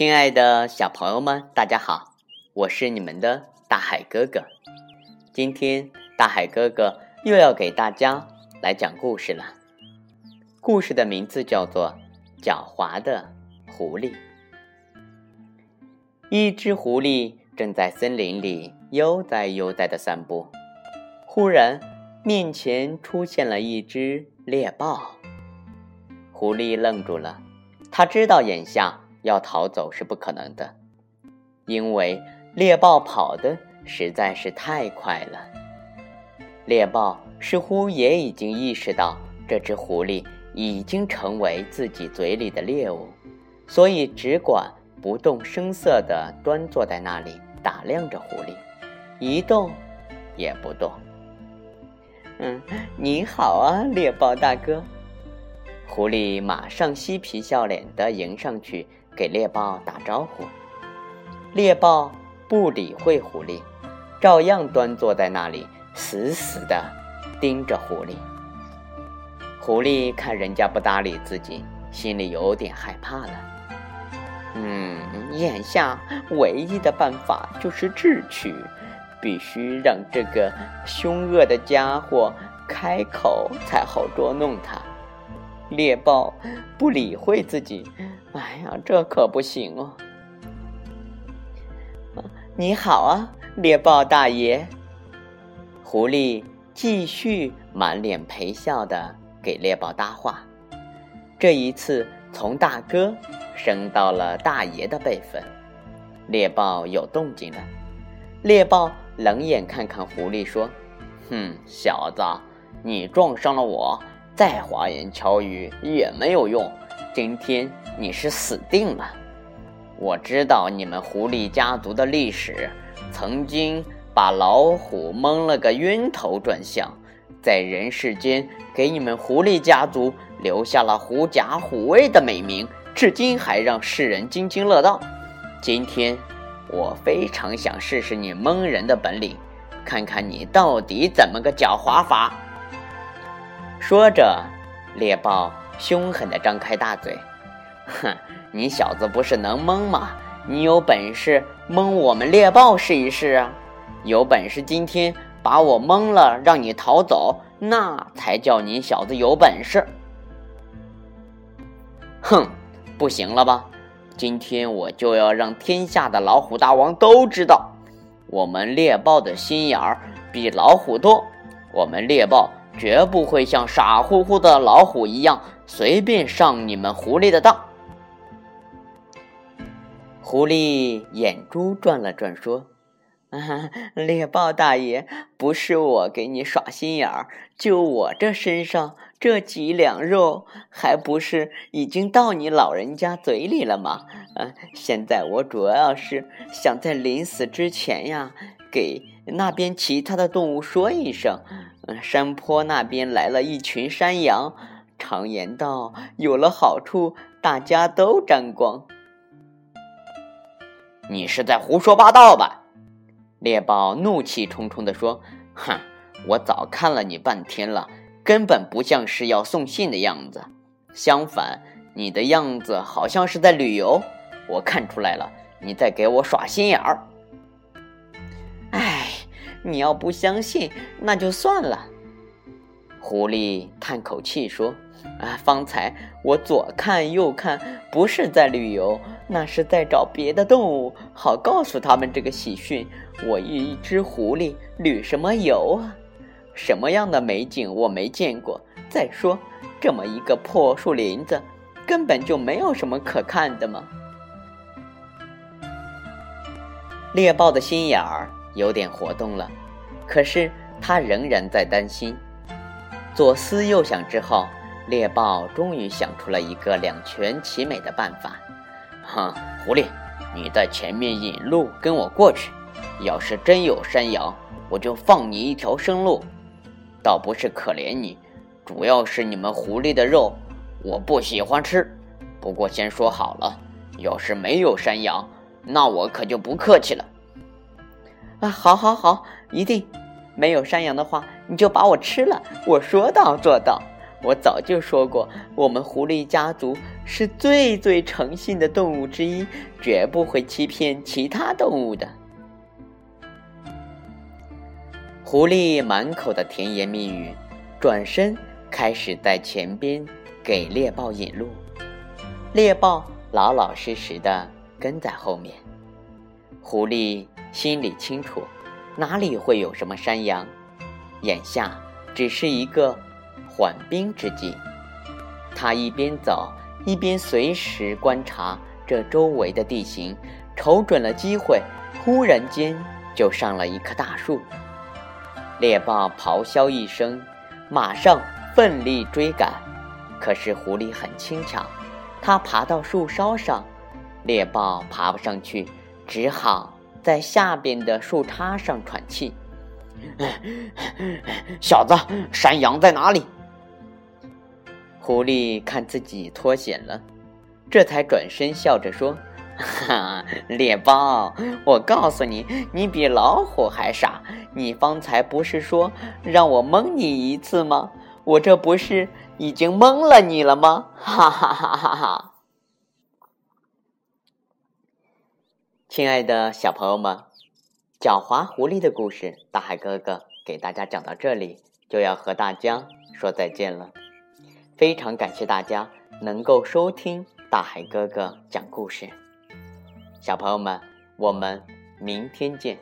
亲爱的小朋友们，大家好，我是你们的大海哥哥。今天大海哥哥又要给大家来讲故事了。故事的名字叫做《狡猾的狐狸》。一只狐狸正在森林里悠哉悠哉的散步，忽然面前出现了一只猎豹。狐狸愣住了，他知道眼下。要逃走是不可能的，因为猎豹跑的实在是太快了。猎豹似乎也已经意识到这只狐狸已经成为自己嘴里的猎物，所以只管不动声色地端坐在那里打量着狐狸，一动也不动。嗯，你好啊，猎豹大哥。狐狸马上嬉皮笑脸地迎上去。给猎豹打招呼，猎豹不理会狐狸，照样端坐在那里，死死地盯着狐狸。狐狸看人家不搭理自己，心里有点害怕了。嗯，眼下唯一的办法就是智取，必须让这个凶恶的家伙开口，才好捉弄他。猎豹不理会自己。哎呀，这可不行哦！你好啊，猎豹大爷。狐狸继续满脸陪笑的给猎豹搭话，这一次从大哥升到了大爷的辈分。猎豹有动静了，猎豹冷眼看看狐狸说：“哼，小子，你撞伤了我，再花言巧语也没有用。”今天你是死定了！我知道你们狐狸家族的历史，曾经把老虎蒙了个晕头转向，在人世间给你们狐狸家族留下了“狐假虎威”的美名，至今还让世人津津乐道。今天我非常想试试你蒙人的本领，看看你到底怎么个狡猾法。说着，猎豹。凶狠地张开大嘴，哼！你小子不是能蒙吗？你有本事蒙我们猎豹试一试啊！有本事今天把我蒙了，让你逃走，那才叫你小子有本事！哼，不行了吧？今天我就要让天下的老虎大王都知道，我们猎豹的心眼儿比老虎多。我们猎豹绝不会像傻乎乎的老虎一样。随便上你们狐狸的当。狐狸眼珠转了转，说：“啊，猎豹大爷，不是我给你耍心眼儿，就我这身上这几两肉，还不是已经到你老人家嘴里了吗？啊，现在我主要是想在临死之前呀，给那边其他的动物说一声，山坡那边来了一群山羊。”常言道：“有了好处，大家都沾光。”你是在胡说八道吧？猎豹怒气冲冲地说：“哼，我早看了你半天了，根本不像是要送信的样子。相反，你的样子好像是在旅游。我看出来了，你在给我耍心眼儿。”你要不相信，那就算了。狐狸叹口气说。啊！方才我左看右看，不是在旅游，那是在找别的动物，好告诉他们这个喜讯。我一只狐狸，旅什么游啊？什么样的美景我没见过？再说，这么一个破树林子，根本就没有什么可看的嘛。猎豹的心眼儿有点活动了，可是他仍然在担心。左思右想之后。猎豹终于想出了一个两全其美的办法。哼，狐狸，你在前面引路，跟我过去。要是真有山羊，我就放你一条生路。倒不是可怜你，主要是你们狐狸的肉我不喜欢吃。不过先说好了，要是没有山羊，那我可就不客气了。啊，好，好，好，一定。没有山羊的话，你就把我吃了。我说到做到。我早就说过，我们狐狸家族是最最诚信的动物之一，绝不会欺骗其他动物的。狐狸满口的甜言蜜语，转身开始在前边给猎豹引路，猎豹老老实实的跟在后面。狐狸心里清楚，哪里会有什么山羊，眼下只是一个。缓兵之计，他一边走一边随时观察这周围的地形，瞅准了机会，忽然间就上了一棵大树。猎豹咆哮一声，马上奋力追赶。可是狐狸很轻巧，它爬到树梢上，猎豹爬不上去，只好在下边的树杈上喘气。小子，山羊在哪里？狐狸看自己脱险了，这才转身笑着说：“哈，猎豹，我告诉你，你比老虎还傻。你方才不是说让我蒙你一次吗？我这不是已经蒙了你了吗？哈哈哈哈哈！”亲爱的小朋友们，狡猾狐狸的故事，大海哥哥给大家讲到这里，就要和大家说再见了。非常感谢大家能够收听大海哥哥讲故事，小朋友们，我们明天见。